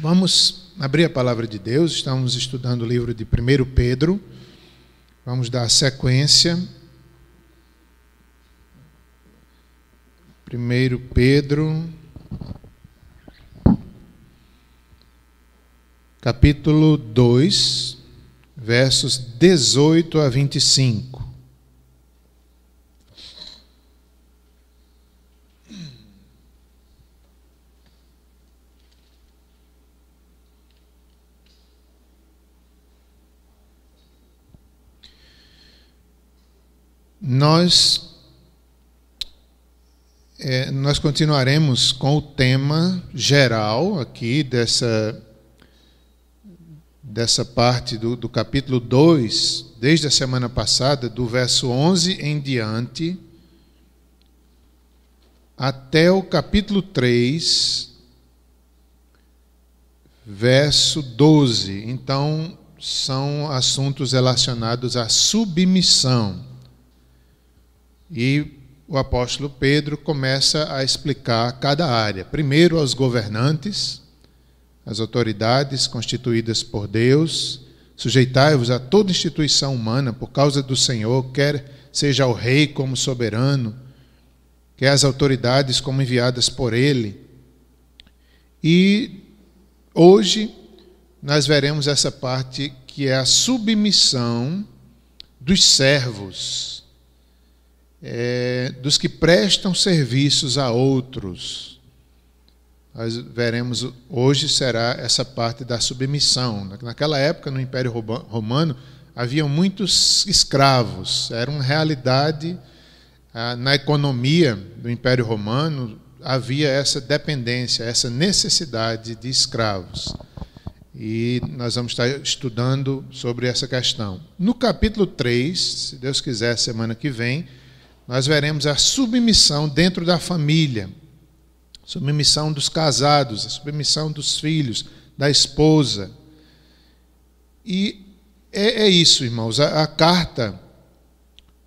Vamos abrir a palavra de Deus, estamos estudando o livro de 1 Pedro. Vamos dar sequência. 1 Pedro, capítulo 2, versos 18 a 25. Nós, é, nós continuaremos com o tema geral aqui dessa, dessa parte do, do capítulo 2, desde a semana passada, do verso 11 em diante, até o capítulo 3, verso 12. Então, são assuntos relacionados à submissão. E o apóstolo Pedro começa a explicar cada área. Primeiro, aos governantes, as autoridades constituídas por Deus. Sujeitai-vos a toda instituição humana por causa do Senhor, quer seja o rei como soberano, quer as autoridades como enviadas por ele. E hoje nós veremos essa parte que é a submissão dos servos é, dos que prestam serviços a outros. Nós veremos hoje será essa parte da submissão. Naquela época, no Império Romano, havia muitos escravos. Era uma realidade ah, na economia do Império Romano. Havia essa dependência, essa necessidade de escravos. E nós vamos estar estudando sobre essa questão. No capítulo 3, se Deus quiser, semana que vem, nós veremos a submissão dentro da família, submissão dos casados, a submissão dos filhos, da esposa. E é, é isso, irmãos. A, a, carta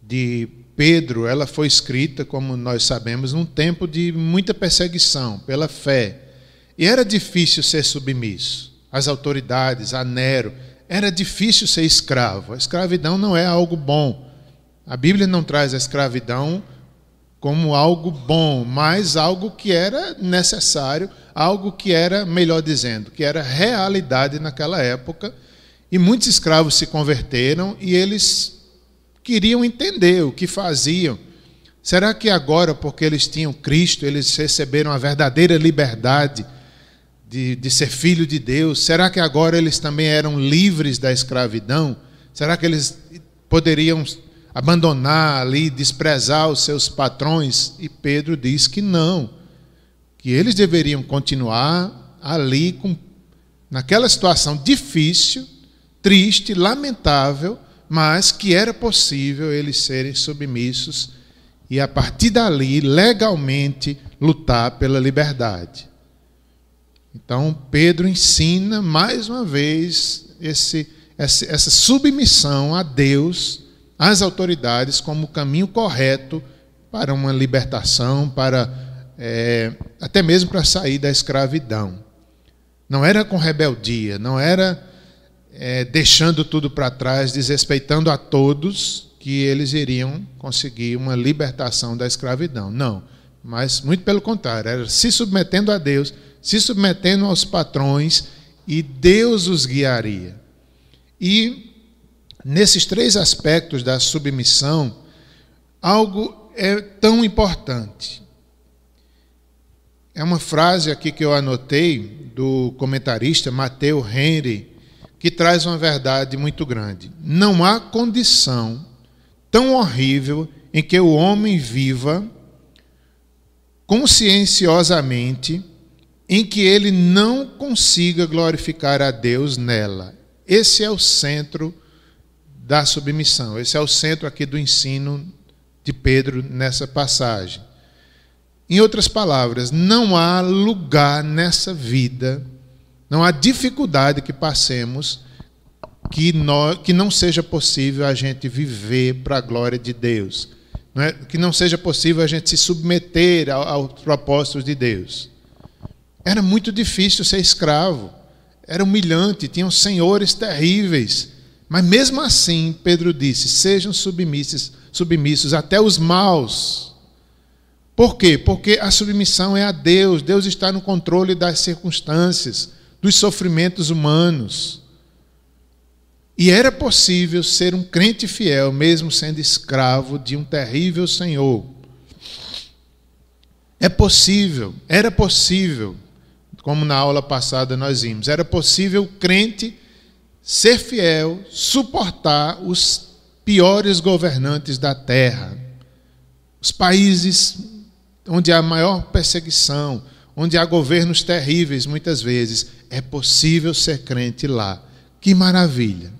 de Pedro, ela foi escrita, como nós sabemos, num tempo de muita perseguição pela fé. E era difícil ser submisso às autoridades, a Nero. Era difícil ser escravo. A escravidão não é algo bom. A Bíblia não traz a escravidão como algo bom, mas algo que era necessário, algo que era, melhor dizendo, que era realidade naquela época. E muitos escravos se converteram e eles queriam entender o que faziam. Será que agora, porque eles tinham Cristo, eles receberam a verdadeira liberdade de, de ser filho de Deus? Será que agora eles também eram livres da escravidão? Será que eles poderiam abandonar ali, desprezar os seus patrões. E Pedro diz que não, que eles deveriam continuar ali com, naquela situação difícil, triste, lamentável, mas que era possível eles serem submissos e a partir dali, legalmente, lutar pela liberdade. Então, Pedro ensina mais uma vez esse, essa submissão a Deus as autoridades como o caminho correto para uma libertação, para é, até mesmo para sair da escravidão. Não era com rebeldia, não era é, deixando tudo para trás, desrespeitando a todos que eles iriam conseguir uma libertação da escravidão. Não, mas muito pelo contrário, era se submetendo a Deus, se submetendo aos patrões e Deus os guiaria. E nesses três aspectos da submissão, algo é tão importante. É uma frase aqui que eu anotei do comentarista Matthew Henry, que traz uma verdade muito grande. Não há condição tão horrível em que o homem viva conscienciosamente em que ele não consiga glorificar a Deus nela. Esse é o centro da submissão. Esse é o centro aqui do ensino de Pedro nessa passagem. Em outras palavras, não há lugar nessa vida, não há dificuldade que passemos que, nós, que não seja possível a gente viver para a glória de Deus. Não é? Que não seja possível a gente se submeter aos propósitos de Deus. Era muito difícil ser escravo. era humilhante, tinham senhores terríveis. Mas mesmo assim, Pedro disse: sejam submissos, submissos até os maus. Por quê? Porque a submissão é a Deus, Deus está no controle das circunstâncias, dos sofrimentos humanos. E era possível ser um crente fiel, mesmo sendo escravo de um terrível Senhor. É possível, era possível, como na aula passada nós vimos, era possível o crente ser fiel, suportar os piores governantes da terra, os países onde há maior perseguição, onde há governos terríveis muitas vezes, é possível ser crente lá. Que maravilha!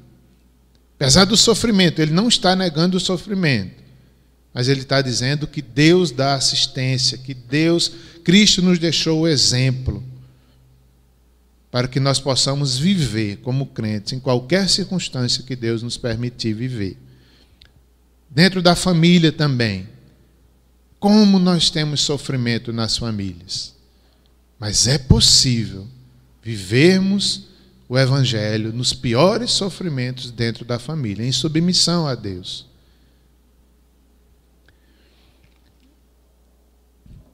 Apesar do sofrimento, ele não está negando o sofrimento, mas ele está dizendo que Deus dá assistência, que Deus, Cristo nos deixou o exemplo para que nós possamos viver como crentes em qualquer circunstância que Deus nos permitir viver. Dentro da família também. Como nós temos sofrimento nas famílias. Mas é possível vivermos o Evangelho nos piores sofrimentos dentro da família, em submissão a Deus.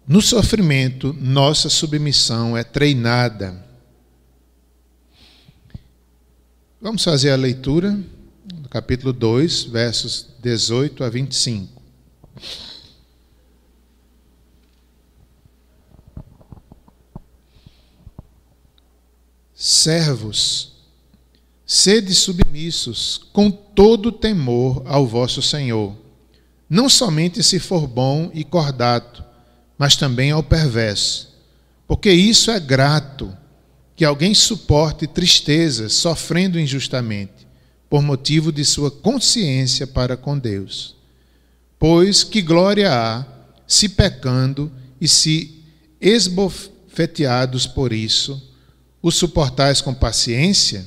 No sofrimento, nossa submissão é treinada. Vamos fazer a leitura do capítulo 2, versos 18 a 25. Servos, sede submissos com todo temor ao vosso Senhor, não somente se for bom e cordato, mas também ao perverso, porque isso é grato, que alguém suporte tristezas sofrendo injustamente, por motivo de sua consciência para com Deus. Pois que glória há se pecando e se esbofeteados por isso, o suportais com paciência?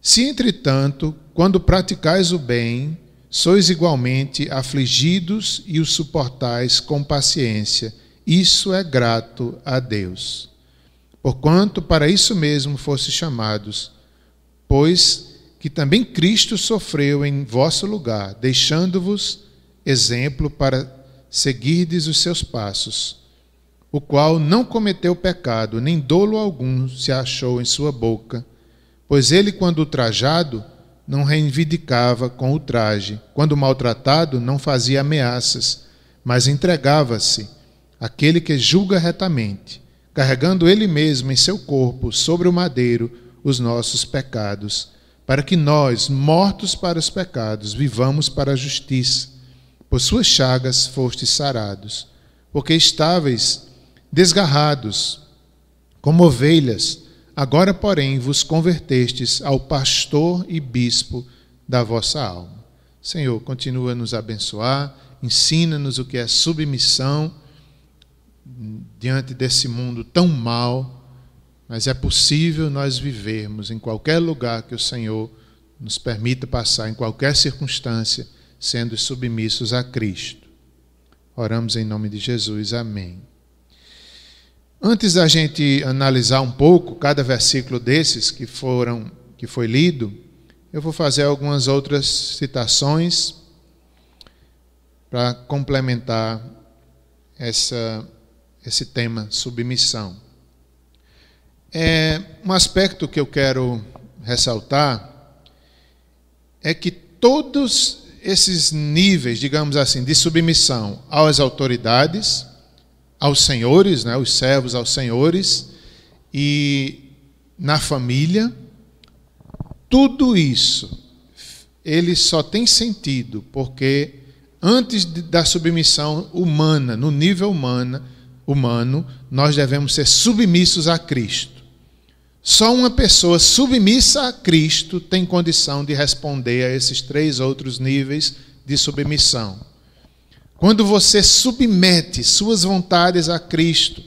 Se, entretanto, quando praticais o bem, sois igualmente afligidos e o suportais com paciência, isso é grato a Deus. Porquanto para isso mesmo fosse chamados, pois que também Cristo sofreu em vosso lugar, deixando-vos exemplo para seguirdes os seus passos o qual não cometeu pecado, nem dolo algum se achou em sua boca, pois ele, quando ultrajado, não reivindicava com o traje, quando maltratado, não fazia ameaças, mas entregava-se àquele que julga retamente, carregando ele mesmo em seu corpo sobre o madeiro os nossos pecados, para que nós, mortos para os pecados, vivamos para a justiça. Por suas chagas fostes sarados, porque estáveis desgarrados, como ovelhas, agora, porém, vos convertestes ao pastor e bispo da vossa alma. Senhor, continua a nos abençoar, ensina-nos o que é submissão diante desse mundo tão mal, mas é possível nós vivermos em qualquer lugar que o Senhor nos permita passar, em qualquer circunstância, sendo submissos a Cristo. Oramos em nome de Jesus. Amém. Antes da gente analisar um pouco cada versículo desses que foram que foi lido, eu vou fazer algumas outras citações para complementar essa, esse tema submissão. É, um aspecto que eu quero ressaltar é que todos esses níveis, digamos assim, de submissão às autoridades, aos senhores, né, os servos aos senhores, e na família, tudo isso ele só tem sentido porque antes da submissão humana, no nível humana, humano, nós devemos ser submissos a Cristo. Só uma pessoa submissa a Cristo tem condição de responder a esses três outros níveis de submissão. Quando você submete suas vontades a Cristo,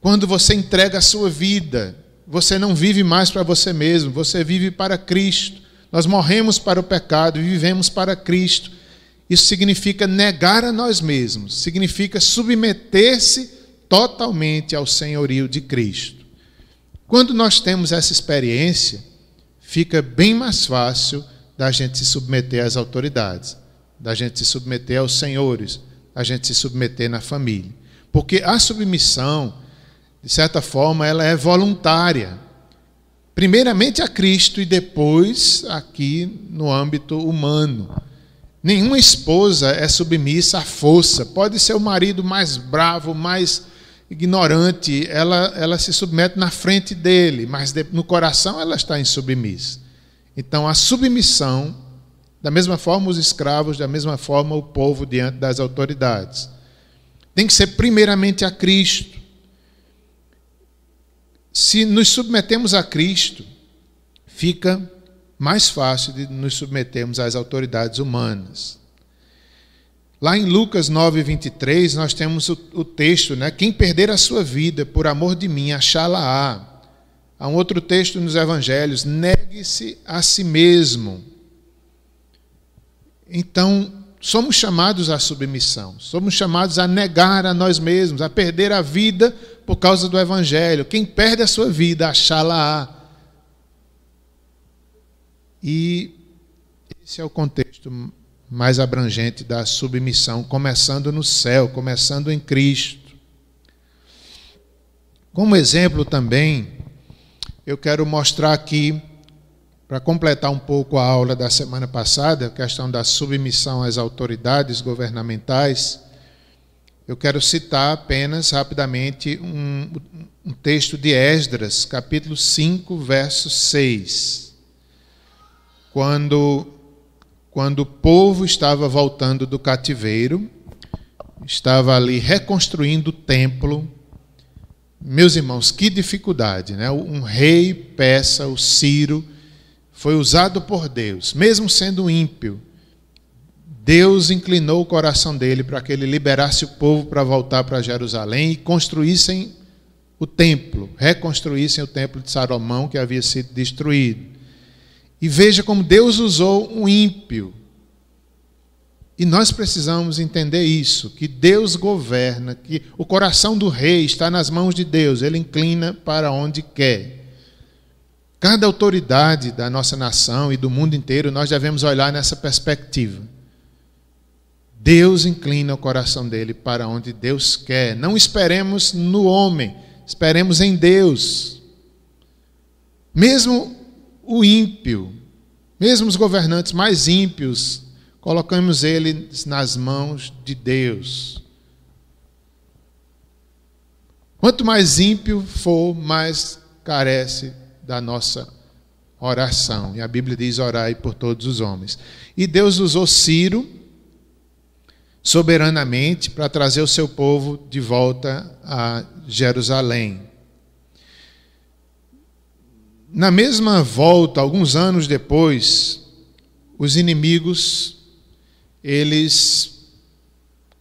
quando você entrega a sua vida, você não vive mais para você mesmo, você vive para Cristo. Nós morremos para o pecado e vivemos para Cristo. Isso significa negar a nós mesmos, significa submeter-se totalmente ao senhorio de Cristo. Quando nós temos essa experiência, fica bem mais fácil da gente se submeter às autoridades, da gente se submeter aos senhores, da gente se submeter na família. Porque a submissão, de certa forma, ela é voluntária. Primeiramente a Cristo e depois aqui no âmbito humano. Nenhuma esposa é submissa à força. Pode ser o marido mais bravo, mais ignorante, ela, ela se submete na frente dele, mas no coração ela está insubmissa. Então, a submissão, da mesma forma os escravos, da mesma forma o povo diante das autoridades, tem que ser primeiramente a Cristo. Se nos submetemos a Cristo, fica mais fácil de nos submetermos às autoridades humanas. Lá em Lucas 9, 23, nós temos o, o texto, né? Quem perder a sua vida por amor de mim, achá-la-á. Há um outro texto nos evangelhos: negue-se a si mesmo. Então, somos chamados à submissão, somos chamados a negar a nós mesmos, a perder a vida por causa do evangelho. Quem perde a sua vida, achá-la-á. E esse é o contexto mais abrangente da submissão, começando no céu, começando em Cristo. Como exemplo também, eu quero mostrar aqui, para completar um pouco a aula da semana passada, a questão da submissão às autoridades governamentais, eu quero citar apenas rapidamente um, um texto de Esdras, capítulo 5, verso 6. Quando quando o povo estava voltando do cativeiro, estava ali reconstruindo o templo. Meus irmãos, que dificuldade, né? Um rei peça, o Ciro, foi usado por Deus, mesmo sendo ímpio. Deus inclinou o coração dele para que ele liberasse o povo para voltar para Jerusalém e construíssem o templo, reconstruíssem o templo de Salomão que havia sido destruído. E veja como Deus usou um ímpio. E nós precisamos entender isso, que Deus governa, que o coração do rei está nas mãos de Deus, ele inclina para onde quer. Cada autoridade da nossa nação e do mundo inteiro, nós devemos olhar nessa perspectiva. Deus inclina o coração dele para onde Deus quer. Não esperemos no homem, esperemos em Deus. Mesmo o ímpio, mesmo os governantes mais ímpios, colocamos eles nas mãos de Deus. Quanto mais ímpio for, mais carece da nossa oração. E a Bíblia diz: orai por todos os homens. E Deus usou Ciro soberanamente para trazer o seu povo de volta a Jerusalém. Na mesma volta, alguns anos depois, os inimigos eles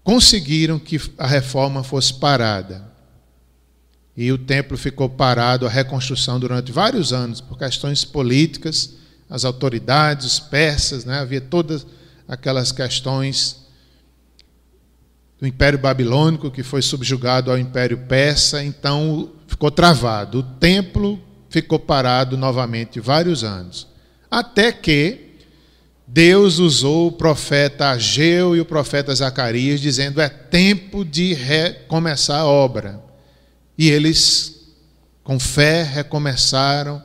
conseguiram que a reforma fosse parada. E o templo ficou parado, a reconstrução durante vários anos, por questões políticas, as autoridades, os persas, né? havia todas aquelas questões do Império Babilônico que foi subjugado ao Império Persa, então ficou travado. O templo ficou parado novamente vários anos. Até que Deus usou o profeta Ageu e o profeta Zacarias, dizendo: é tempo de recomeçar a obra. E eles, com fé, recomeçaram.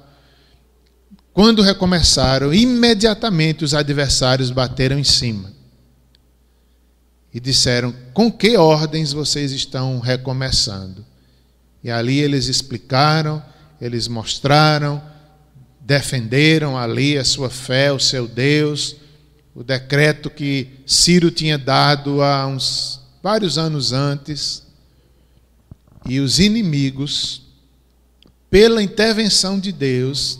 Quando recomeçaram, imediatamente os adversários bateram em cima e disseram: Com que ordens vocês estão recomeçando? E ali eles explicaram eles mostraram, defenderam ali a sua fé, o seu Deus, o decreto que Ciro tinha dado há uns vários anos antes. E os inimigos, pela intervenção de Deus,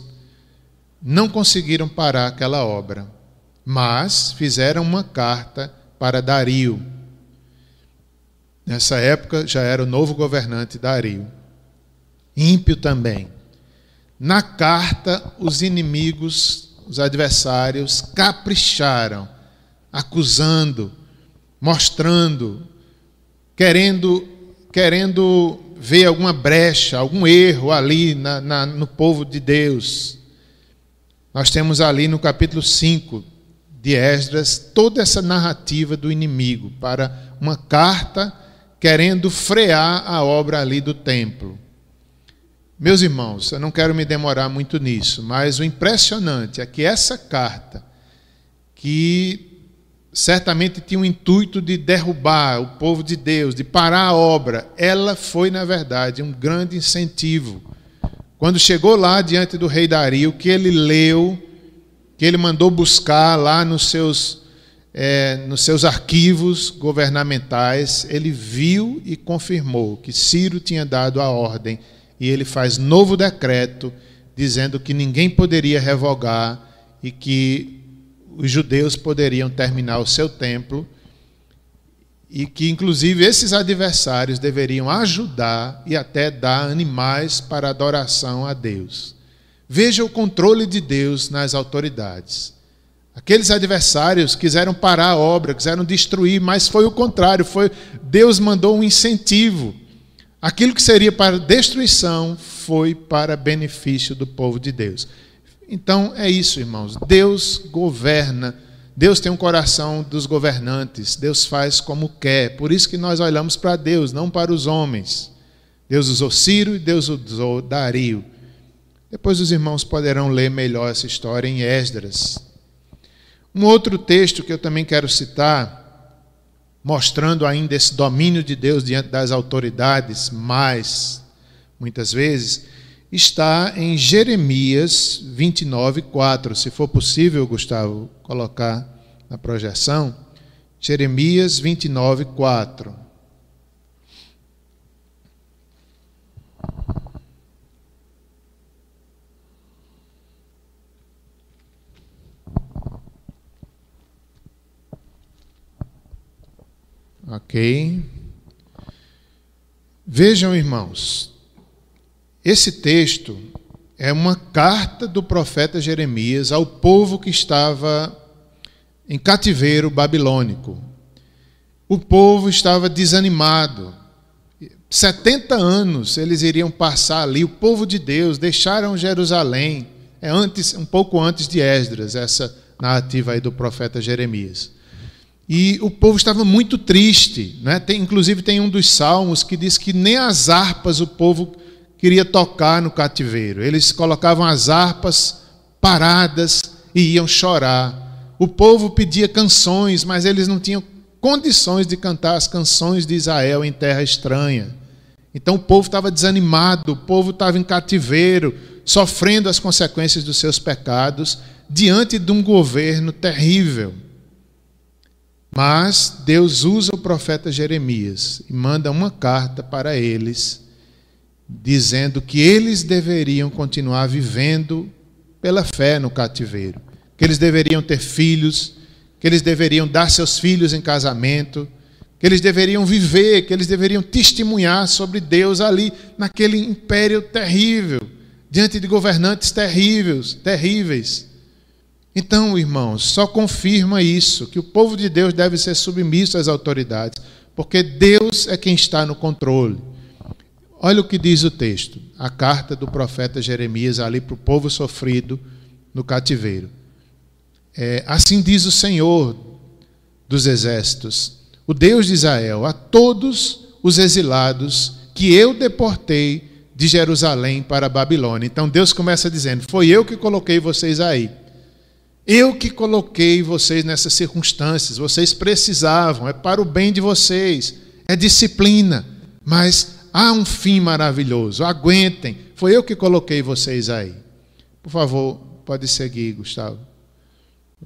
não conseguiram parar aquela obra, mas fizeram uma carta para Dario. Nessa época já era o novo governante Dario ímpio também. Na carta, os inimigos, os adversários, capricharam, acusando, mostrando, querendo, querendo vê alguma brecha, algum erro ali na, na, no povo de Deus. Nós temos ali no capítulo 5 de Esdras toda essa narrativa do inimigo para uma carta querendo frear a obra ali do templo. Meus irmãos, eu não quero me demorar muito nisso, mas o impressionante é que essa carta, que certamente tinha o intuito de derrubar o povo de Deus, de parar a obra, ela foi, na verdade, um grande incentivo. Quando chegou lá diante do rei Dario, que ele leu, que ele mandou buscar lá nos seus, é, nos seus arquivos governamentais, ele viu e confirmou que Ciro tinha dado a ordem e ele faz novo decreto dizendo que ninguém poderia revogar e que os judeus poderiam terminar o seu templo e que, inclusive, esses adversários deveriam ajudar e até dar animais para adoração a Deus. Veja o controle de Deus nas autoridades. Aqueles adversários quiseram parar a obra, quiseram destruir, mas foi o contrário, foi Deus mandou um incentivo. Aquilo que seria para destruição foi para benefício do povo de Deus. Então é isso, irmãos. Deus governa. Deus tem um coração dos governantes. Deus faz como quer. Por isso que nós olhamos para Deus, não para os homens. Deus usou Ciro e Deus usou Dario. Depois os irmãos poderão ler melhor essa história em Esdras. Um outro texto que eu também quero citar, mostrando ainda esse domínio de Deus diante das autoridades, mais muitas vezes, está em Jeremias 29, 4. Se for possível, Gustavo, colocar na projeção. Jeremias 29, 4. Ok. Vejam, irmãos, esse texto é uma carta do profeta Jeremias ao povo que estava em cativeiro babilônico. O povo estava desanimado. 70 anos eles iriam passar ali, o povo de Deus, deixaram Jerusalém. É antes, um pouco antes de Esdras, essa narrativa aí do profeta Jeremias. E o povo estava muito triste. Né? Tem, inclusive, tem um dos salmos que diz que nem as harpas o povo queria tocar no cativeiro. Eles colocavam as harpas paradas e iam chorar. O povo pedia canções, mas eles não tinham condições de cantar as canções de Israel em terra estranha. Então o povo estava desanimado, o povo estava em cativeiro, sofrendo as consequências dos seus pecados, diante de um governo terrível. Mas Deus usa o profeta Jeremias e manda uma carta para eles dizendo que eles deveriam continuar vivendo pela fé no cativeiro, que eles deveriam ter filhos, que eles deveriam dar seus filhos em casamento, que eles deveriam viver, que eles deveriam testemunhar sobre Deus ali naquele império terrível, diante de governantes terríveis, terríveis. Então, irmãos, só confirma isso, que o povo de Deus deve ser submisso às autoridades, porque Deus é quem está no controle. Olha o que diz o texto, a carta do profeta Jeremias ali para o povo sofrido no cativeiro. É, assim diz o Senhor dos exércitos, o Deus de Israel, a todos os exilados que eu deportei de Jerusalém para a Babilônia. Então Deus começa dizendo: Foi eu que coloquei vocês aí. Eu que coloquei vocês nessas circunstâncias. Vocês precisavam, é para o bem de vocês, é disciplina. Mas há um fim maravilhoso. Aguentem. Foi eu que coloquei vocês aí. Por favor, pode seguir, Gustavo.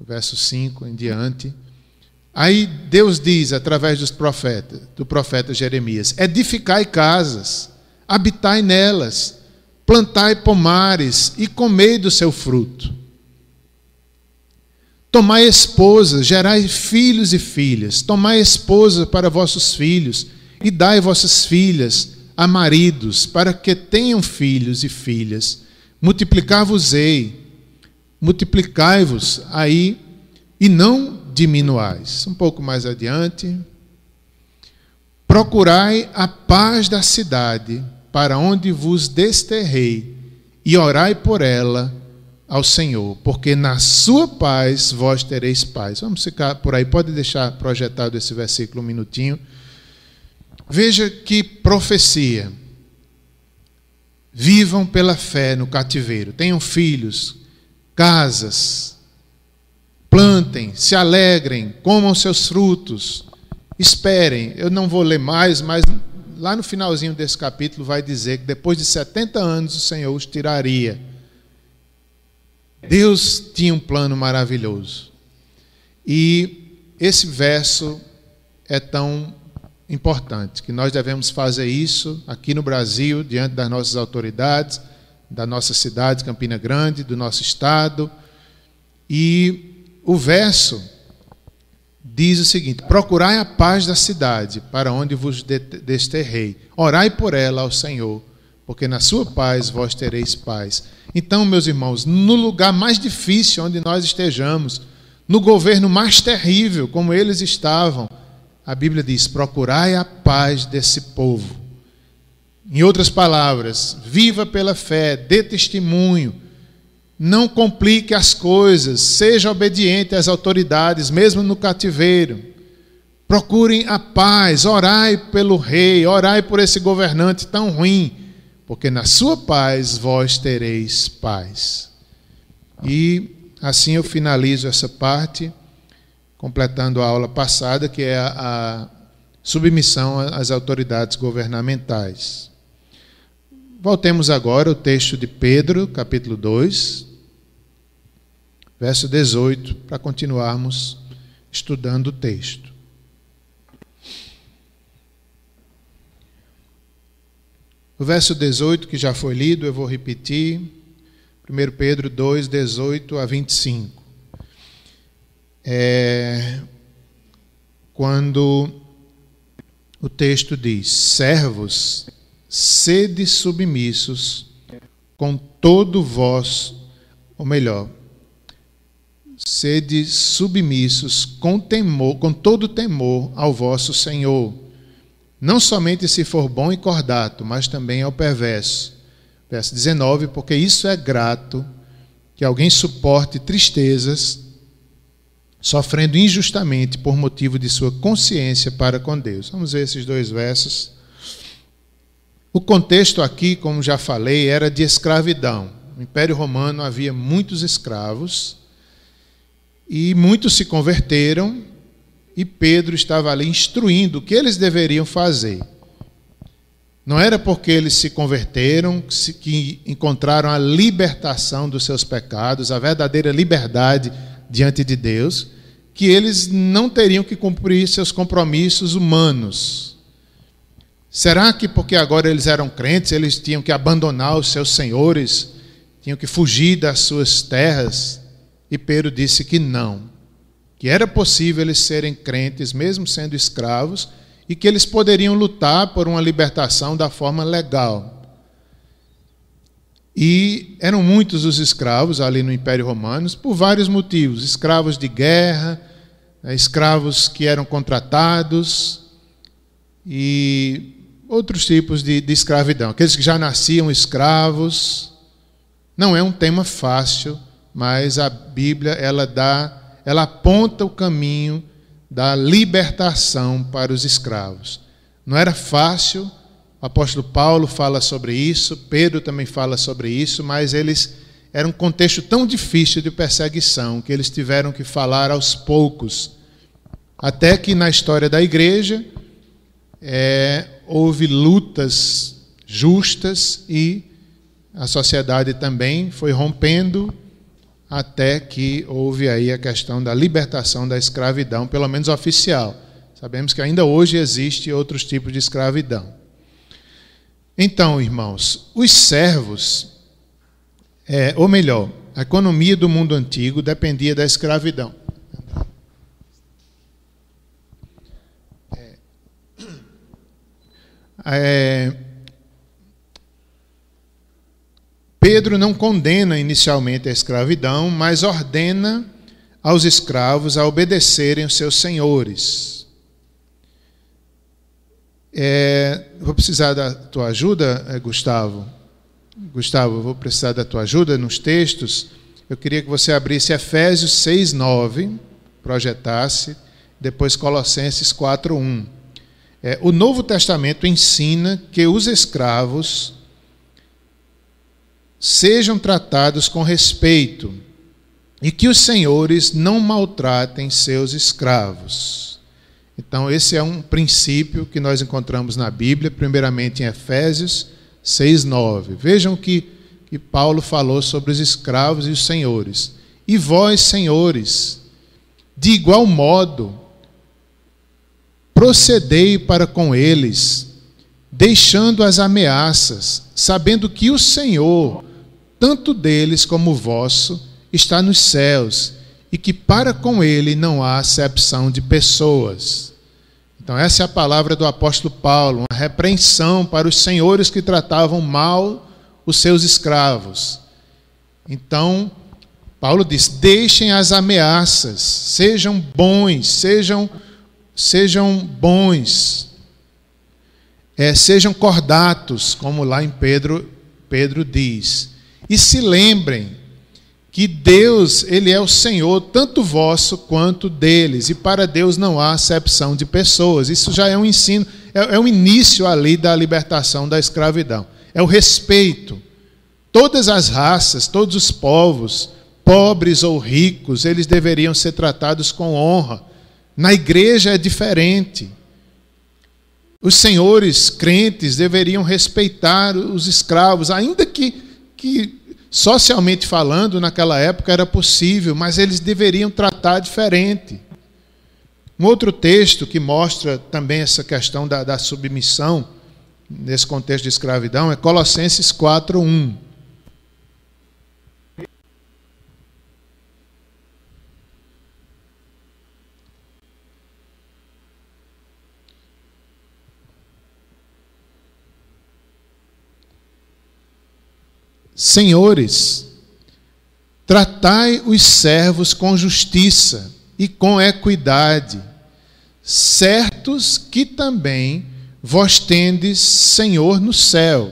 Verso 5 em diante. Aí Deus diz através dos profetas, do profeta Jeremias: Edificai casas, habitai nelas, plantai pomares e comei do seu fruto. Tomai esposas, gerai filhos e filhas. Tomai esposa para vossos filhos e dai vossas filhas a maridos, para que tenham filhos e filhas. Multiplicai-vos-ei, multiplicai-vos aí e não diminuais. Um pouco mais adiante. Procurai a paz da cidade, para onde vos desterrei, e orai por ela ao Senhor, porque na sua paz vós tereis paz. Vamos ficar por aí, pode deixar projetado esse versículo um minutinho. Veja que profecia. Vivam pela fé no cativeiro, tenham filhos, casas, plantem, se alegrem, comam seus frutos, esperem. Eu não vou ler mais, mas lá no finalzinho desse capítulo vai dizer que depois de 70 anos o Senhor os tiraria. Deus tinha um plano maravilhoso. E esse verso é tão importante, que nós devemos fazer isso aqui no Brasil, diante das nossas autoridades, da nossa cidade, Campina Grande, do nosso estado. E o verso diz o seguinte: Procurai a paz da cidade, para onde vos desterrei. Orai por ela ao Senhor, porque na sua paz vós tereis paz. Então, meus irmãos, no lugar mais difícil onde nós estejamos, no governo mais terrível, como eles estavam, a Bíblia diz: procurai a paz desse povo. Em outras palavras, viva pela fé, dê testemunho, não complique as coisas, seja obediente às autoridades, mesmo no cativeiro. Procurem a paz, orai pelo rei, orai por esse governante tão ruim, porque na sua paz vós tereis paz. E assim eu finalizo essa parte completando a aula passada, que é a, a submissão às autoridades governamentais. Voltemos agora ao texto de Pedro, capítulo 2, verso 18, para continuarmos estudando o texto. O verso 18, que já foi lido, eu vou repetir. 1 Pedro 2, 18 a 25 é quando o texto diz: servos, sede submissos com todo vós, ou melhor, sede submissos com temor, com todo temor ao vosso Senhor, não somente se for bom e cordato, mas também ao perverso. Verso 19, porque isso é grato que alguém suporte tristezas sofrendo injustamente por motivo de sua consciência para com Deus. Vamos ver esses dois versos. O contexto aqui, como já falei, era de escravidão. No Império Romano havia muitos escravos e muitos se converteram e Pedro estava ali instruindo o que eles deveriam fazer. Não era porque eles se converteram que encontraram a libertação dos seus pecados, a verdadeira liberdade diante de Deus, que eles não teriam que cumprir seus compromissos humanos. Será que porque agora eles eram crentes, eles tinham que abandonar os seus senhores, tinham que fugir das suas terras? E Pedro disse que não, que era possível eles serem crentes mesmo sendo escravos e que eles poderiam lutar por uma libertação da forma legal. E eram muitos os escravos ali no Império Romano, por vários motivos: escravos de guerra, né, escravos que eram contratados e outros tipos de, de escravidão. Aqueles que já nasciam escravos. Não é um tema fácil, mas a Bíblia ela dá, ela aponta o caminho da libertação para os escravos. Não era fácil, o apóstolo Paulo fala sobre isso, Pedro também fala sobre isso, mas eles era um contexto tão difícil de perseguição que eles tiveram que falar aos poucos, até que na história da igreja é, houve lutas justas e a sociedade também foi rompendo até que houve aí a questão da libertação da escravidão, pelo menos oficial. Sabemos que ainda hoje existe outros tipos de escravidão. Então, irmãos, os servos, é, ou melhor, a economia do mundo antigo dependia da escravidão. É, é, Pedro não condena inicialmente a escravidão, mas ordena aos escravos a obedecerem os seus senhores. É, vou precisar da tua ajuda, é, Gustavo. Gustavo, vou precisar da tua ajuda nos textos. Eu queria que você abrisse Efésios 6, 9, projetasse, depois Colossenses 4, 1. É, o Novo Testamento ensina que os escravos sejam tratados com respeito e que os senhores não maltratem seus escravos. Então, esse é um princípio que nós encontramos na Bíblia, primeiramente em Efésios 6, 9. Vejam que, que Paulo falou sobre os escravos e os senhores. E vós, senhores, de igual modo, procedei para com eles, deixando as ameaças, sabendo que o Senhor, tanto deles como vosso, está nos céus, e que para com ele não há acepção de pessoas. Então, essa é a palavra do apóstolo Paulo, uma repreensão para os senhores que tratavam mal os seus escravos. Então, Paulo diz: deixem as ameaças, sejam bons, sejam sejam bons, é, sejam cordatos, como lá em Pedro, Pedro diz. E se lembrem que Deus, Ele é o Senhor, tanto vosso quanto deles, e para Deus não há acepção de pessoas. Isso já é um ensino, é, é o início ali da libertação da escravidão. É o respeito. Todas as raças, todos os povos, pobres ou ricos, eles deveriam ser tratados com honra na igreja é diferente. Os senhores crentes deveriam respeitar os escravos, ainda que, que socialmente falando, naquela época era possível, mas eles deveriam tratar diferente. Um outro texto que mostra também essa questão da, da submissão, nesse contexto de escravidão, é Colossenses 4, 1. Senhores, tratai os servos com justiça e com equidade, certos que também vós tendes Senhor no céu.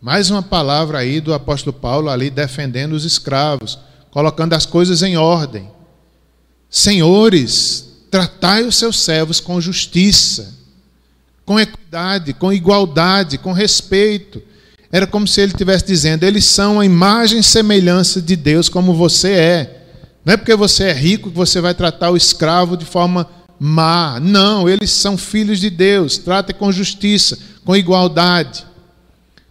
Mais uma palavra aí do apóstolo Paulo ali defendendo os escravos, colocando as coisas em ordem. Senhores, tratai os seus servos com justiça, com equidade, com igualdade, com respeito era como se ele estivesse dizendo: eles são a imagem e semelhança de Deus, como você é. Não é porque você é rico que você vai tratar o escravo de forma má. Não, eles são filhos de Deus. Trate com justiça, com igualdade.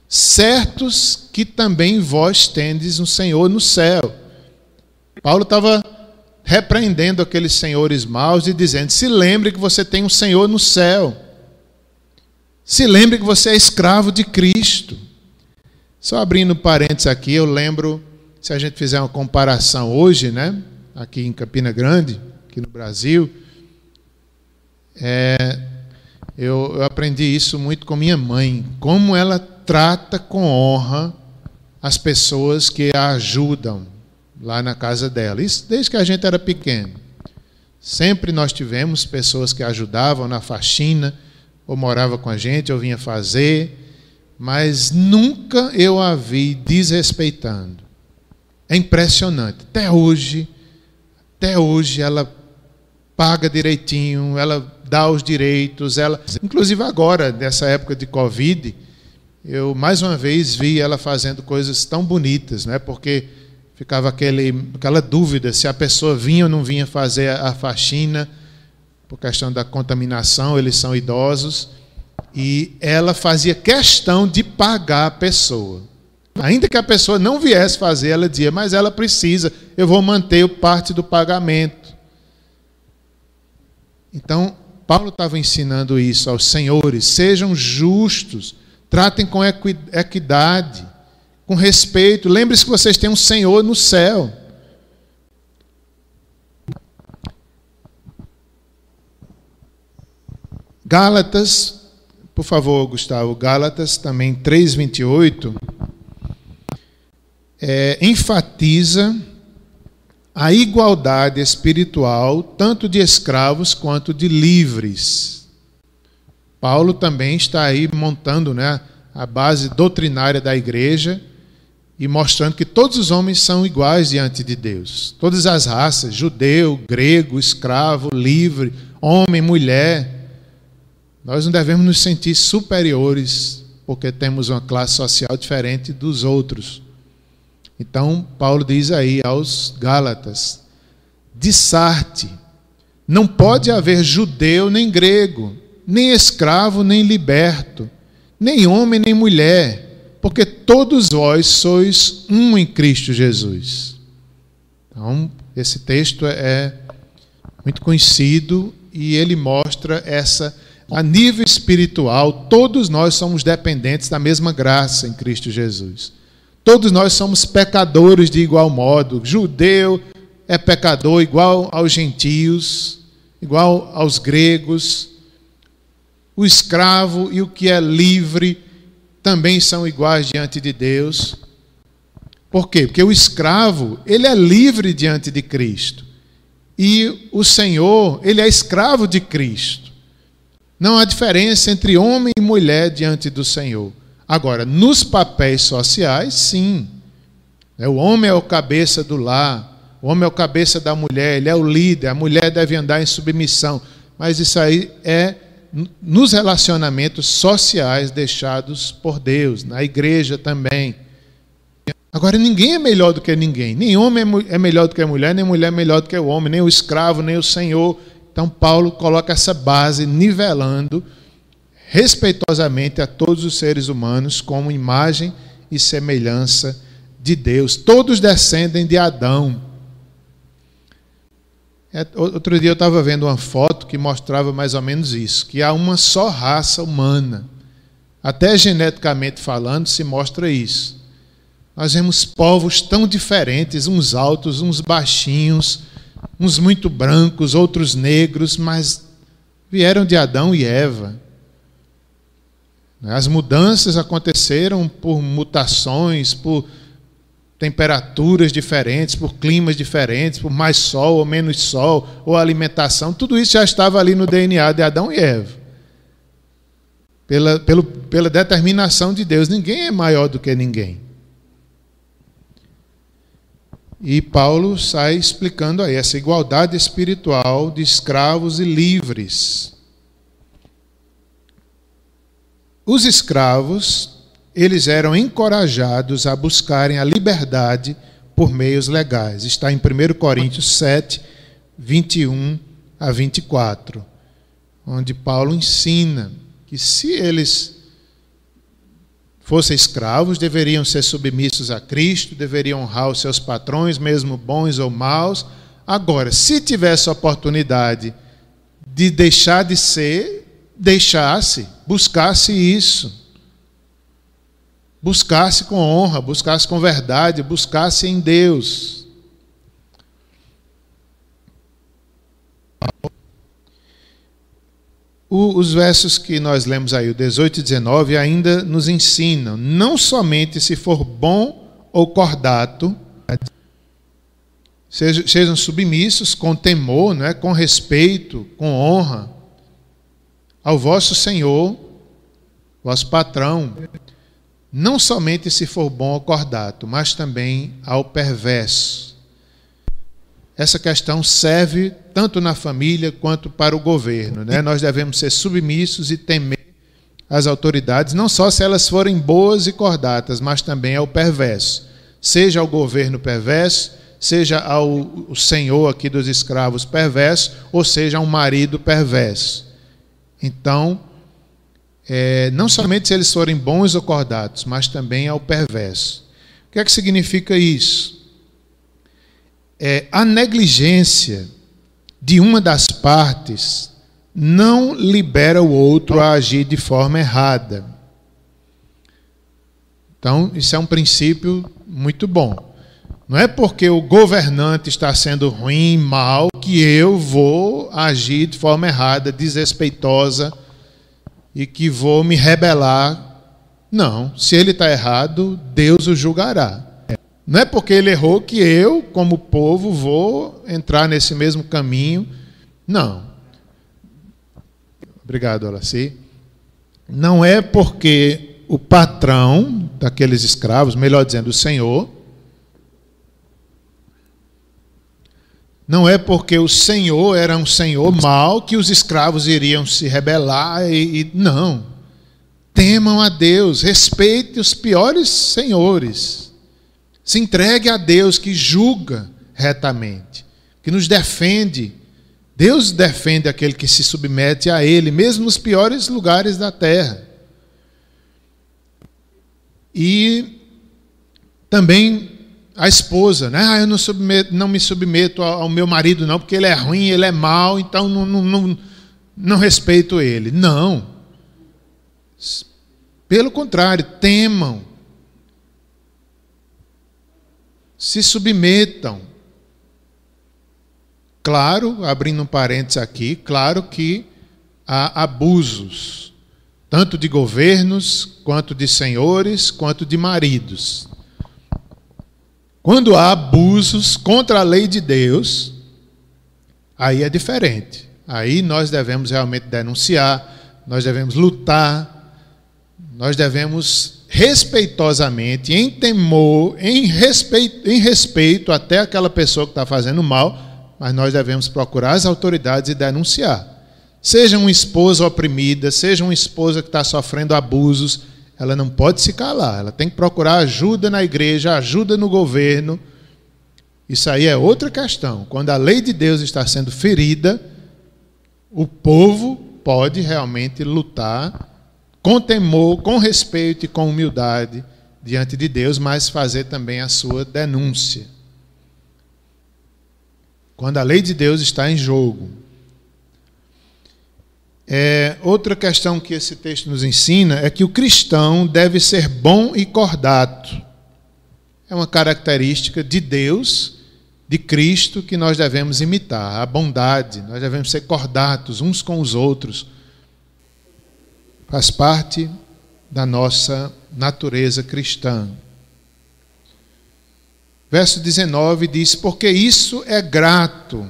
Certos que também vós tendes um Senhor no céu. Paulo estava repreendendo aqueles senhores maus e dizendo: se lembre que você tem um Senhor no céu. Se lembre que você é escravo de Cristo. Só abrindo parênteses aqui, eu lembro, se a gente fizer uma comparação hoje, né, aqui em Campina Grande, aqui no Brasil, é, eu, eu aprendi isso muito com minha mãe, como ela trata com honra as pessoas que a ajudam lá na casa dela. Isso desde que a gente era pequeno. Sempre nós tivemos pessoas que ajudavam na faxina, ou morava com a gente, ou vinha fazer mas nunca eu a vi desrespeitando. É impressionante. Até hoje, até hoje ela paga direitinho, ela dá os direitos, ela, inclusive agora, nessa época de Covid, eu mais uma vez vi ela fazendo coisas tão bonitas, né? Porque ficava aquele, aquela dúvida se a pessoa vinha ou não vinha fazer a faxina por questão da contaminação, eles são idosos e ela fazia questão de pagar a pessoa. Ainda que a pessoa não viesse fazer, ela dizia, mas ela precisa, eu vou manter parte do pagamento. Então, Paulo estava ensinando isso aos senhores: sejam justos, tratem com equidade, com respeito. Lembre-se que vocês têm um Senhor no céu. Gálatas por favor, Gustavo, Gálatas também 3:28 é, enfatiza a igualdade espiritual tanto de escravos quanto de livres. Paulo também está aí montando né, a base doutrinária da igreja e mostrando que todos os homens são iguais diante de Deus. Todas as raças, judeu, grego, escravo, livre, homem, mulher. Nós não devemos nos sentir superiores porque temos uma classe social diferente dos outros. Então, Paulo diz aí aos Gálatas: dissarte, não pode haver judeu nem grego, nem escravo nem liberto, nem homem nem mulher, porque todos vós sois um em Cristo Jesus. Então, esse texto é muito conhecido e ele mostra essa a nível espiritual, todos nós somos dependentes da mesma graça em Cristo Jesus. Todos nós somos pecadores de igual modo. Judeu é pecador igual aos gentios, igual aos gregos. O escravo e o que é livre também são iguais diante de Deus. Por quê? Porque o escravo, ele é livre diante de Cristo. E o Senhor, ele é escravo de Cristo. Não há diferença entre homem e mulher diante do Senhor. Agora, nos papéis sociais, sim. É, o homem é o cabeça do lar, o homem é o cabeça da mulher, ele é o líder, a mulher deve andar em submissão. Mas isso aí é nos relacionamentos sociais deixados por Deus, na igreja também. Agora, ninguém é melhor do que ninguém. Nem homem é, é melhor do que a mulher, nem mulher é melhor do que o homem, nem o escravo, nem o senhor. Então, Paulo coloca essa base nivelando respeitosamente a todos os seres humanos como imagem e semelhança de Deus. Todos descendem de Adão. É, outro dia eu estava vendo uma foto que mostrava mais ou menos isso: que há uma só raça humana. Até geneticamente falando, se mostra isso. Nós vemos povos tão diferentes, uns altos, uns baixinhos, uns muito brancos, outros negros, mas vieram de Adão e Eva. As mudanças aconteceram por mutações, por temperaturas diferentes, por climas diferentes, por mais sol ou menos sol, ou alimentação, tudo isso já estava ali no DNA de Adão e Eva. Pela, pelo, pela determinação de Deus, ninguém é maior do que ninguém. E Paulo sai explicando aí essa igualdade espiritual de escravos e livres. Os escravos, eles eram encorajados a buscarem a liberdade por meios legais. Está em 1 Coríntios 7, 21 a 24, onde Paulo ensina que se eles fossem escravos, deveriam ser submissos a Cristo, deveriam honrar os seus patrões, mesmo bons ou maus. Agora, se tivesse a oportunidade de deixar de ser, deixasse, buscasse isso. Buscasse com honra, buscasse com verdade, buscasse em Deus. O, os versos que nós lemos aí, o 18 e 19, ainda nos ensinam, não somente se for bom ou cordato, sejam, sejam submissos com temor, não é? com respeito, com honra, ao vosso Senhor, vosso patrão, não somente se for bom ou cordato, mas também ao perverso. Essa questão serve tanto na família quanto para o governo. Né? Nós devemos ser submissos e temer as autoridades, não só se elas forem boas e cordatas, mas também ao perverso. Seja ao governo perverso, seja ao senhor aqui dos escravos perverso, ou seja, a um marido perverso. Então, é, não somente se eles forem bons ou cordatos, mas também ao perverso. O que é que significa isso? É, a negligência de uma das partes não libera o outro a agir de forma errada. Então, isso é um princípio muito bom. Não é porque o governante está sendo ruim, mal, que eu vou agir de forma errada, desrespeitosa e que vou me rebelar. Não, se ele está errado, Deus o julgará. Não é porque ele errou que eu, como povo, vou entrar nesse mesmo caminho. Não. Obrigado, Alaci. não é porque o patrão daqueles escravos, melhor dizendo, o senhor, não é porque o senhor era um senhor mau que os escravos iriam se rebelar e, e não. Temam a Deus, respeite os piores senhores. Se entregue a Deus que julga retamente, que nos defende. Deus defende aquele que se submete a Ele, mesmo nos piores lugares da terra. E também a esposa, né? Ah, eu não, submeto, não me submeto ao meu marido, não, porque ele é ruim, ele é mau, então não, não, não, não respeito ele. Não. Pelo contrário, temam. Se submetam. Claro, abrindo um parênteses aqui, claro que há abusos, tanto de governos, quanto de senhores, quanto de maridos. Quando há abusos contra a lei de Deus, aí é diferente. Aí nós devemos realmente denunciar, nós devemos lutar, nós devemos respeitosamente, em temor, em respeito, em respeito até aquela pessoa que está fazendo mal, mas nós devemos procurar as autoridades e denunciar. Seja uma esposa oprimida, seja uma esposa que está sofrendo abusos, ela não pode se calar, ela tem que procurar ajuda na igreja, ajuda no governo. Isso aí é outra questão. Quando a lei de Deus está sendo ferida, o povo pode realmente lutar com temor, com respeito e com humildade diante de Deus, mas fazer também a sua denúncia. Quando a lei de Deus está em jogo. É, outra questão que esse texto nos ensina é que o cristão deve ser bom e cordato. É uma característica de Deus, de Cristo, que nós devemos imitar. A bondade, nós devemos ser cordatos uns com os outros faz parte da nossa natureza cristã. Verso 19 diz: Porque isso é grato,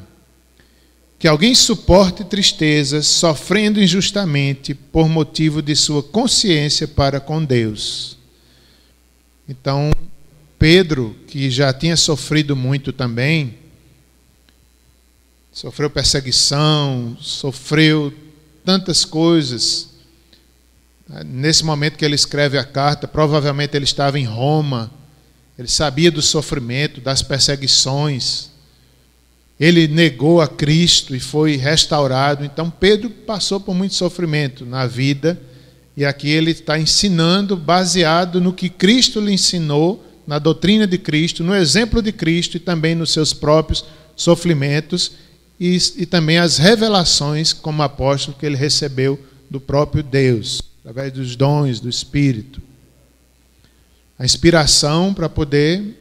que alguém suporte tristezas, sofrendo injustamente por motivo de sua consciência para com Deus. Então, Pedro, que já tinha sofrido muito também, sofreu perseguição, sofreu tantas coisas, Nesse momento que ele escreve a carta, provavelmente ele estava em Roma, ele sabia do sofrimento, das perseguições. Ele negou a Cristo e foi restaurado. Então, Pedro passou por muito sofrimento na vida, e aqui ele está ensinando, baseado no que Cristo lhe ensinou, na doutrina de Cristo, no exemplo de Cristo e também nos seus próprios sofrimentos e, e também as revelações como apóstolo que ele recebeu do próprio Deus através dos dons do Espírito. A inspiração para poder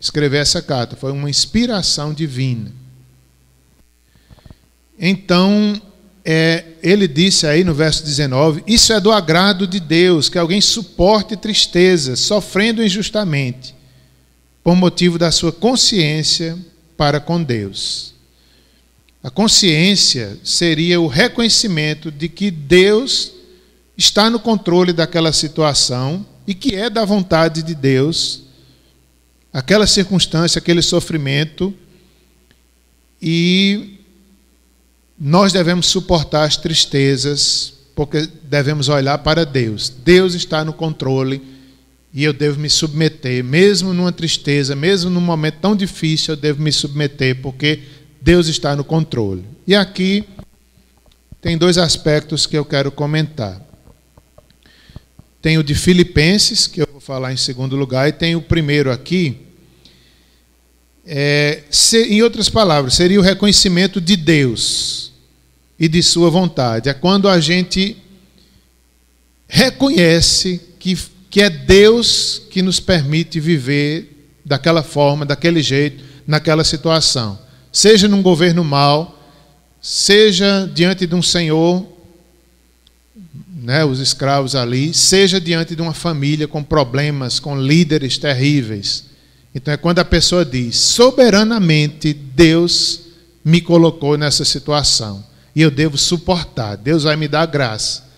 escrever essa carta foi uma inspiração divina. Então, é, ele disse aí no verso 19: Isso é do agrado de Deus, que alguém suporte tristeza, sofrendo injustamente, por motivo da sua consciência para com Deus. A consciência seria o reconhecimento de que Deus está no controle daquela situação e que é da vontade de Deus, aquela circunstância, aquele sofrimento, e nós devemos suportar as tristezas, porque devemos olhar para Deus. Deus está no controle e eu devo me submeter, mesmo numa tristeza, mesmo num momento tão difícil, eu devo me submeter, porque Deus está no controle. E aqui tem dois aspectos que eu quero comentar. Tem o de Filipenses, que eu vou falar em segundo lugar, e tem o primeiro aqui. É, em outras palavras, seria o reconhecimento de Deus e de Sua vontade. É quando a gente reconhece que, que é Deus que nos permite viver daquela forma, daquele jeito, naquela situação. Seja num governo mau, seja diante de um Senhor né, os escravos ali, seja diante de uma família com problemas, com líderes terríveis. Então é quando a pessoa diz: soberanamente Deus me colocou nessa situação e eu devo suportar, Deus vai me dar graça.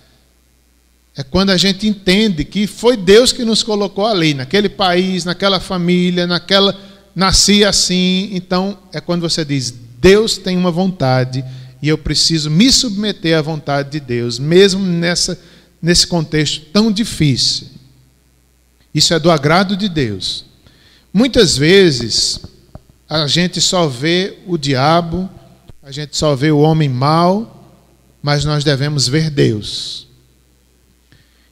É quando a gente entende que foi Deus que nos colocou ali, naquele país, naquela família, naquela. Nasci assim. Então, é quando você diz: Deus tem uma vontade e eu preciso me submeter à vontade de Deus, mesmo nessa, nesse contexto tão difícil. Isso é do agrado de Deus. Muitas vezes, a gente só vê o diabo, a gente só vê o homem mau, mas nós devemos ver Deus.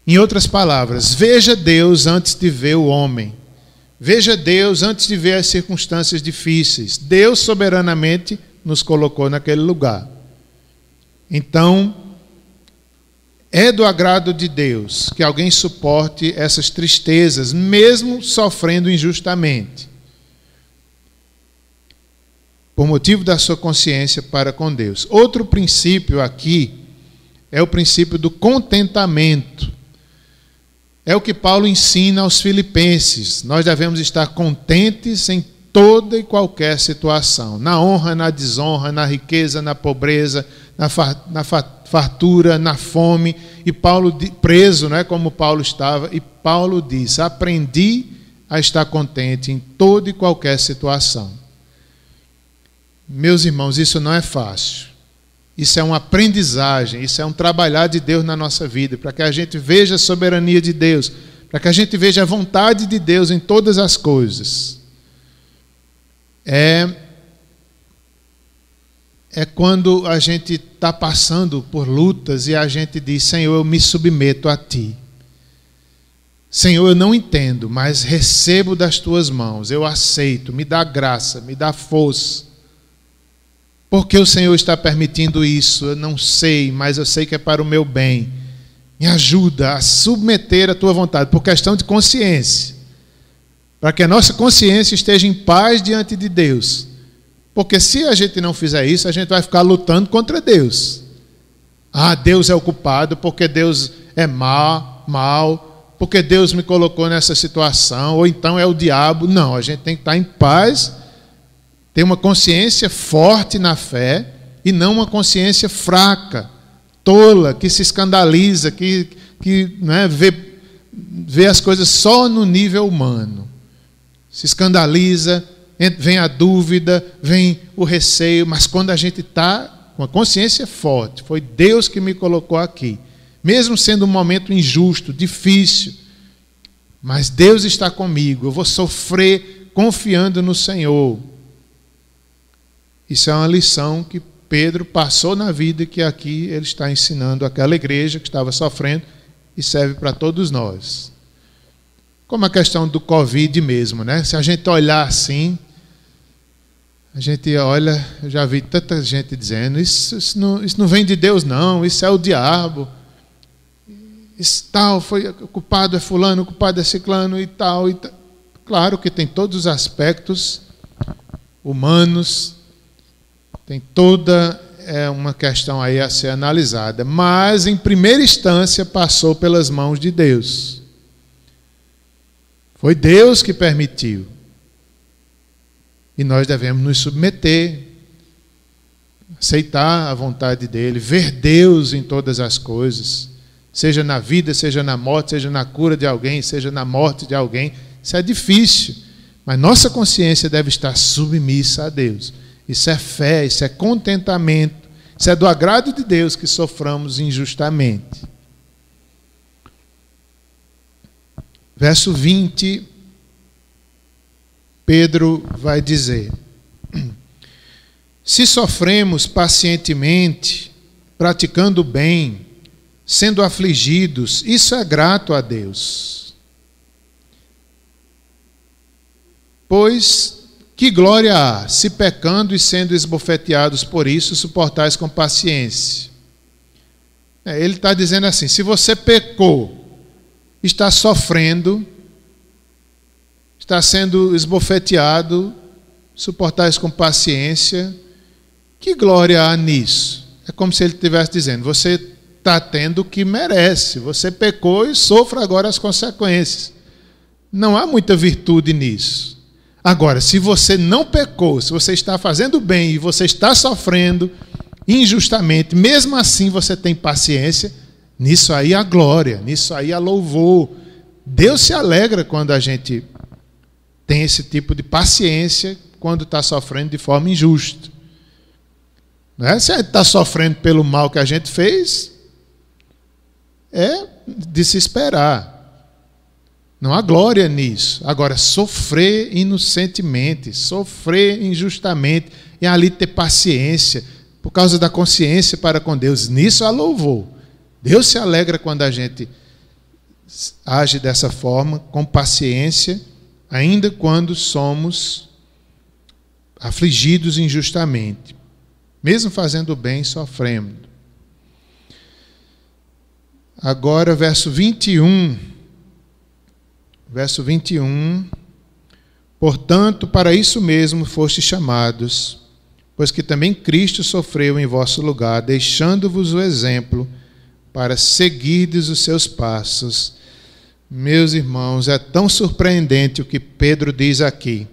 Em outras palavras, veja Deus antes de ver o homem. Veja Deus antes de ver as circunstâncias difíceis. Deus soberanamente nos colocou naquele lugar. Então, é do agrado de Deus que alguém suporte essas tristezas, mesmo sofrendo injustamente, por motivo da sua consciência para com Deus. Outro princípio aqui é o princípio do contentamento. É o que Paulo ensina aos filipenses. Nós devemos estar contentes em toda e qualquer situação, na honra, na desonra, na riqueza, na pobreza, na, fartura, na fome. E Paulo preso, não é como Paulo estava, e Paulo diz: "Aprendi a estar contente em toda e qualquer situação". Meus irmãos, isso não é fácil. Isso é uma aprendizagem, isso é um trabalhar de Deus na nossa vida, para que a gente veja a soberania de Deus, para que a gente veja a vontade de Deus em todas as coisas. É, é quando a gente está passando por lutas e a gente diz: Senhor, eu me submeto a Ti. Senhor, eu não entendo, mas recebo das Tuas mãos, eu aceito, me dá graça, me dá força. Por que o Senhor está permitindo isso? Eu não sei, mas eu sei que é para o meu bem. Me ajuda a submeter a tua vontade, por questão de consciência. Para que a nossa consciência esteja em paz diante de Deus. Porque se a gente não fizer isso, a gente vai ficar lutando contra Deus. Ah, Deus é o culpado porque Deus é mal, mal, porque Deus me colocou nessa situação, ou então é o diabo. Não, a gente tem que estar em paz ter uma consciência forte na fé e não uma consciência fraca, tola, que se escandaliza, que, que né, vê, vê as coisas só no nível humano. Se escandaliza, vem a dúvida, vem o receio, mas quando a gente está com a consciência forte, foi Deus que me colocou aqui, mesmo sendo um momento injusto, difícil, mas Deus está comigo, eu vou sofrer confiando no Senhor. Isso é uma lição que Pedro passou na vida e que aqui ele está ensinando àquela igreja que estava sofrendo e serve para todos nós. Como a questão do Covid mesmo, né? Se a gente olhar assim, a gente olha, eu já vi tanta gente dizendo: isso, isso, não, isso não vem de Deus, não, isso é o diabo. Isso tal, foi, o culpado é fulano, o culpado é ciclano e tal, e tal. Claro que tem todos os aspectos humanos tem toda é, uma questão aí a ser analisada, mas em primeira instância passou pelas mãos de Deus. Foi Deus que permitiu. E nós devemos nos submeter, aceitar a vontade dele, ver Deus em todas as coisas, seja na vida, seja na morte, seja na cura de alguém, seja na morte de alguém. Isso é difícil, mas nossa consciência deve estar submissa a Deus. Isso é fé, isso é contentamento, isso é do agrado de Deus que soframos injustamente. Verso 20, Pedro vai dizer: Se sofremos pacientemente, praticando o bem, sendo afligidos, isso é grato a Deus. Pois que glória há, se pecando e sendo esbofeteados por isso, suportais com paciência? É, ele está dizendo assim: se você pecou, está sofrendo, está sendo esbofeteado, suportais com paciência, que glória há nisso? É como se ele estivesse dizendo: você está tendo o que merece, você pecou e sofra agora as consequências. Não há muita virtude nisso. Agora, se você não pecou, se você está fazendo bem e você está sofrendo injustamente, mesmo assim você tem paciência, Nisso aí a glória, nisso aí a louvor. Deus se alegra quando a gente tem esse tipo de paciência quando está sofrendo de forma injusta. Não é? Se a gente está sofrendo pelo mal que a gente fez, é de se esperar. Não há glória nisso. Agora, sofrer inocentemente, sofrer injustamente, e ali ter paciência, por causa da consciência para com Deus, nisso há louvor. Deus se alegra quando a gente age dessa forma, com paciência, ainda quando somos afligidos injustamente. Mesmo fazendo bem, sofrendo. Agora, verso 21. Verso 21. Portanto, para isso mesmo fostes chamados, pois que também Cristo sofreu em vosso lugar, deixando-vos o exemplo para seguirdes os seus passos. Meus irmãos, é tão surpreendente o que Pedro diz aqui.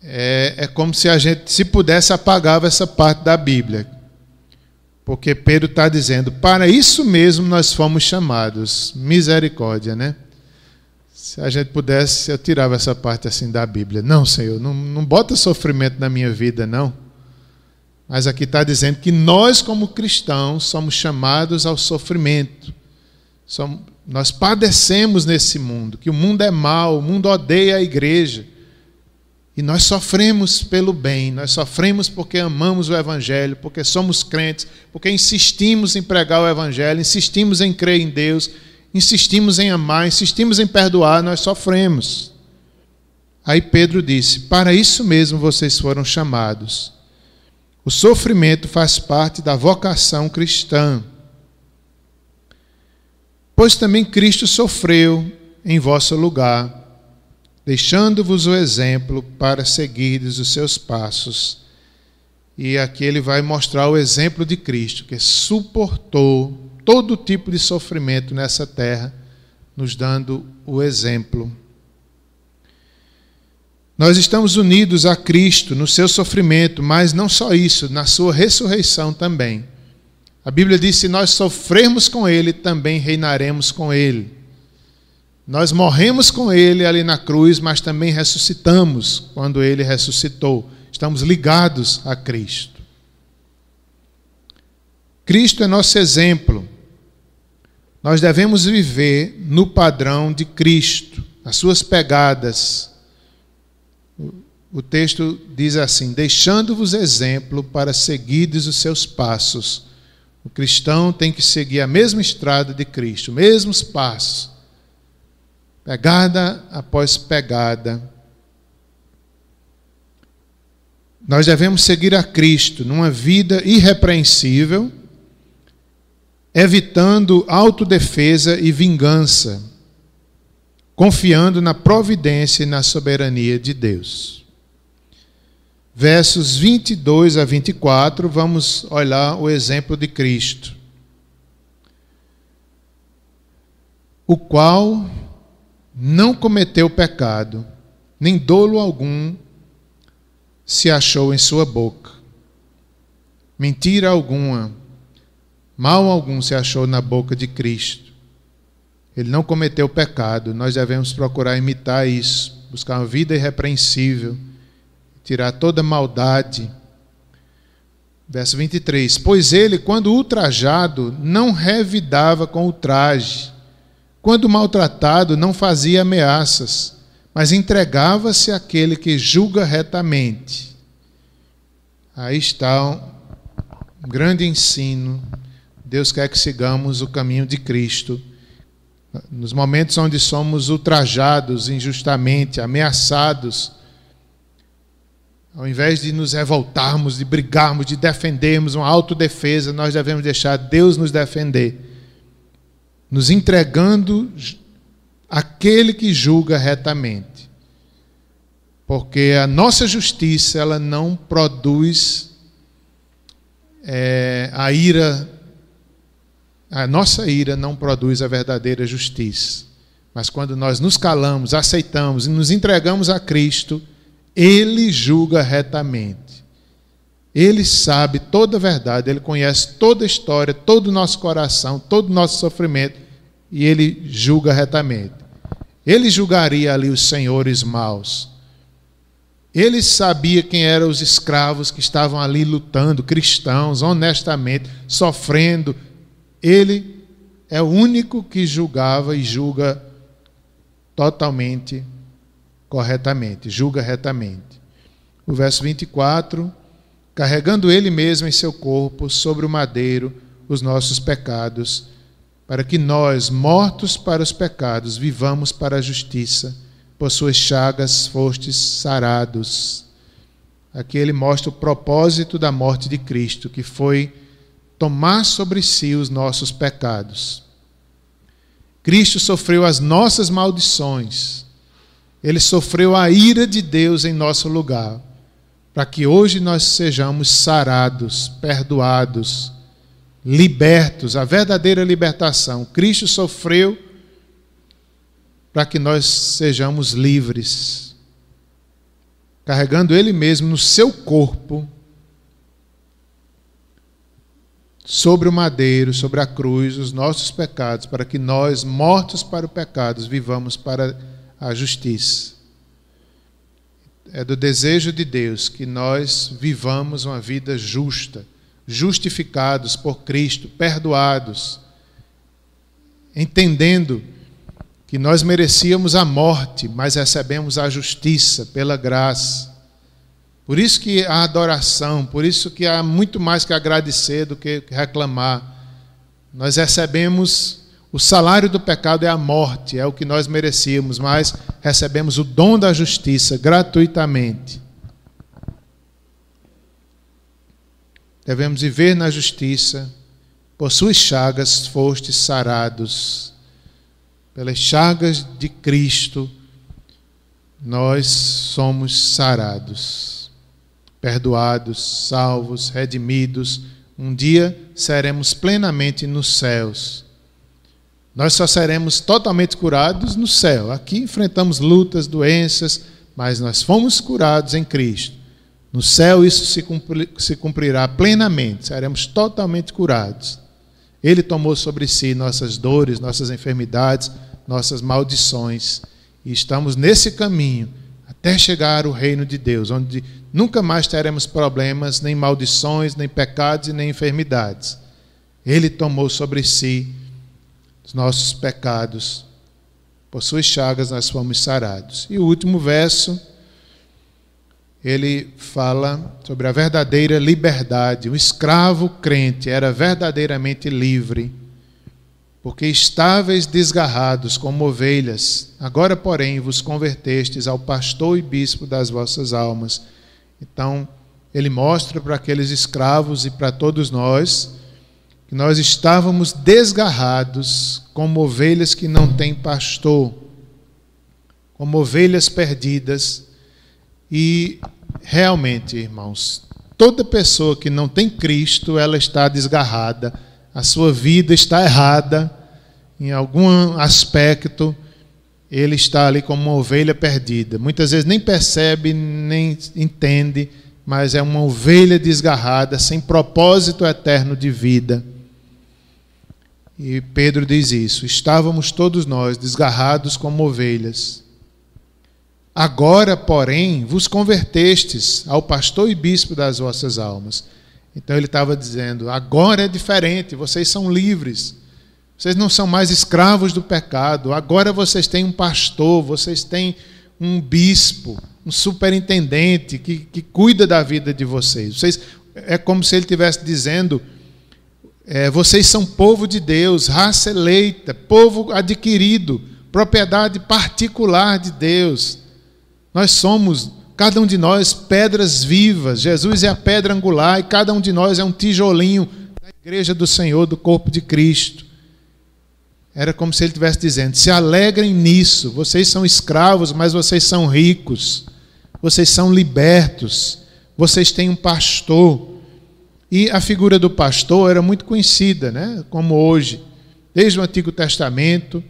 É, é como se a gente, se pudesse, apagava essa parte da Bíblia. Porque Pedro está dizendo, para isso mesmo nós fomos chamados. Misericórdia, né? Se a gente pudesse, eu tirava essa parte assim da Bíblia. Não, Senhor, não, não bota sofrimento na minha vida, não. Mas aqui está dizendo que nós, como cristãos, somos chamados ao sofrimento. Somos, nós padecemos nesse mundo, que o mundo é mau, o mundo odeia a igreja. E nós sofremos pelo bem, nós sofremos porque amamos o Evangelho, porque somos crentes, porque insistimos em pregar o Evangelho, insistimos em crer em Deus, insistimos em amar, insistimos em perdoar, nós sofremos. Aí Pedro disse: Para isso mesmo vocês foram chamados o sofrimento faz parte da vocação cristã. Pois também Cristo sofreu em vosso lugar, deixando-vos o exemplo para seguirdes os seus passos. E aqui ele vai mostrar o exemplo de Cristo, que suportou todo tipo de sofrimento nessa terra, nos dando o exemplo. Nós estamos unidos a Cristo no seu sofrimento, mas não só isso, na sua ressurreição também. A Bíblia diz: se nós sofrermos com Ele, também reinaremos com Ele. Nós morremos com Ele ali na cruz, mas também ressuscitamos quando Ele ressuscitou. Estamos ligados a Cristo. Cristo é nosso exemplo. Nós devemos viver no padrão de Cristo, as suas pegadas o texto diz assim: Deixando-vos exemplo para seguirdes os seus passos. O cristão tem que seguir a mesma estrada de Cristo, mesmos passos, pegada após pegada. Nós devemos seguir a Cristo numa vida irrepreensível, evitando autodefesa e vingança, confiando na providência e na soberania de Deus versos 22 a 24, vamos olhar o exemplo de Cristo. O qual não cometeu pecado, nem dolo algum se achou em sua boca. Mentira alguma, mal algum se achou na boca de Cristo. Ele não cometeu pecado, nós devemos procurar imitar isso, buscar uma vida irrepreensível tirar toda maldade. Verso 23: Pois ele, quando ultrajado, não revidava com ultraje, quando maltratado, não fazia ameaças, mas entregava-se àquele que julga retamente. Aí está um grande ensino. Deus quer que sigamos o caminho de Cristo. Nos momentos onde somos ultrajados injustamente, ameaçados, ao invés de nos revoltarmos, de brigarmos, de defendermos uma autodefesa, nós devemos deixar Deus nos defender, nos entregando aquele que julga retamente. Porque a nossa justiça ela não produz é, a ira, a nossa ira não produz a verdadeira justiça. Mas quando nós nos calamos, aceitamos e nos entregamos a Cristo, ele julga retamente. Ele sabe toda a verdade, ele conhece toda a história, todo o nosso coração, todo o nosso sofrimento e ele julga retamente. Ele julgaria ali os senhores maus. Ele sabia quem eram os escravos que estavam ali lutando, cristãos, honestamente, sofrendo. Ele é o único que julgava e julga totalmente corretamente, julga retamente. O verso 24, carregando ele mesmo em seu corpo sobre o madeiro os nossos pecados, para que nós, mortos para os pecados, vivamos para a justiça por suas chagas fostes sarados. Aqui ele mostra o propósito da morte de Cristo, que foi tomar sobre si os nossos pecados. Cristo sofreu as nossas maldições. Ele sofreu a ira de Deus em nosso lugar, para que hoje nós sejamos sarados, perdoados, libertos, a verdadeira libertação. Cristo sofreu para que nós sejamos livres, carregando Ele mesmo no seu corpo, sobre o madeiro, sobre a cruz, os nossos pecados, para que nós, mortos para o pecado, vivamos para a justiça. É do desejo de Deus que nós vivamos uma vida justa, justificados por Cristo, perdoados, entendendo que nós merecíamos a morte, mas recebemos a justiça pela graça. Por isso que a adoração, por isso que há muito mais que agradecer do que reclamar. Nós recebemos o salário do pecado é a morte, é o que nós merecíamos, mas recebemos o dom da justiça gratuitamente. Devemos viver na justiça, por suas chagas fostes sarados pelas chagas de Cristo, nós somos sarados, perdoados, salvos, redimidos. Um dia seremos plenamente nos céus. Nós só seremos totalmente curados no céu. Aqui enfrentamos lutas, doenças, mas nós fomos curados em Cristo. No céu isso se, cumprir, se cumprirá plenamente, seremos totalmente curados. Ele tomou sobre si nossas dores, nossas enfermidades, nossas maldições. E estamos nesse caminho até chegar ao reino de Deus, onde nunca mais teremos problemas, nem maldições, nem pecados e nem enfermidades. Ele tomou sobre si os nossos pecados. Por suas chagas nós fomos sarados. E o último verso, ele fala sobre a verdadeira liberdade. O escravo crente era verdadeiramente livre porque estáveis desgarrados como ovelhas, agora, porém, vos convertestes ao pastor e bispo das vossas almas. Então, ele mostra para aqueles escravos e para todos nós que nós estávamos desgarrados como ovelhas que não têm pastor, como ovelhas perdidas. E realmente, irmãos, toda pessoa que não tem Cristo, ela está desgarrada a sua vida está errada, em algum aspecto, ele está ali como uma ovelha perdida. Muitas vezes nem percebe, nem entende, mas é uma ovelha desgarrada, sem propósito eterno de vida. E Pedro diz isso: estávamos todos nós desgarrados como ovelhas. Agora, porém, vos convertestes ao pastor e bispo das vossas almas. Então ele estava dizendo: agora é diferente, vocês são livres. Vocês não são mais escravos do pecado. Agora vocês têm um pastor, vocês têm um bispo, um superintendente que, que cuida da vida de vocês. vocês. É como se ele estivesse dizendo: é, vocês são povo de Deus, raça eleita, povo adquirido, propriedade particular de Deus. Nós somos Cada um de nós, pedras vivas. Jesus é a pedra angular e cada um de nós é um tijolinho da igreja do Senhor, do corpo de Cristo. Era como se ele estivesse dizendo: se alegrem nisso. Vocês são escravos, mas vocês são ricos. Vocês são libertos. Vocês têm um pastor. E a figura do pastor era muito conhecida, né? como hoje. Desde o Antigo Testamento,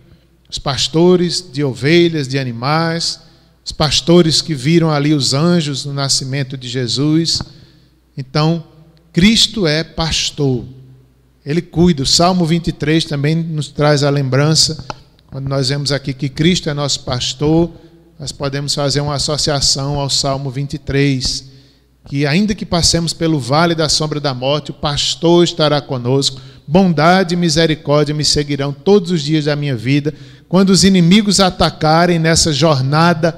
os pastores de ovelhas, de animais os pastores que viram ali os anjos no nascimento de Jesus. Então, Cristo é pastor. Ele cuida. O Salmo 23 também nos traz a lembrança, quando nós vemos aqui que Cristo é nosso pastor, nós podemos fazer uma associação ao Salmo 23, que ainda que passemos pelo vale da sombra da morte, o pastor estará conosco, bondade e misericórdia me seguirão todos os dias da minha vida. Quando os inimigos atacarem nessa jornada,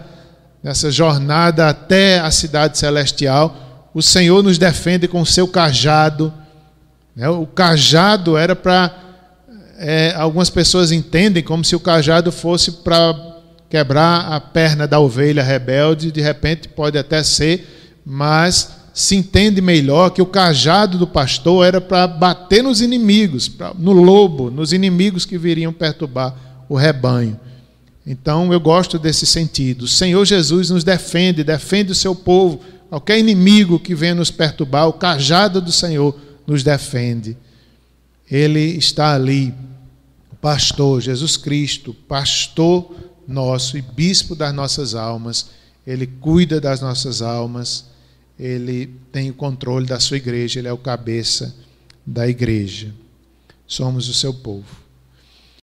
nessa jornada até a cidade celestial, o Senhor nos defende com o seu cajado. Né? O cajado era para. É, algumas pessoas entendem como se o cajado fosse para quebrar a perna da ovelha rebelde, de repente pode até ser, mas se entende melhor que o cajado do pastor era para bater nos inimigos, no lobo, nos inimigos que viriam perturbar o rebanho. Então eu gosto desse sentido. O Senhor Jesus nos defende, defende o seu povo. Qualquer inimigo que venha nos perturbar, o cajado do Senhor nos defende. Ele está ali, o pastor, Jesus Cristo, pastor nosso e bispo das nossas almas. Ele cuida das nossas almas, ele tem o controle da sua igreja, ele é o cabeça da igreja. Somos o seu povo.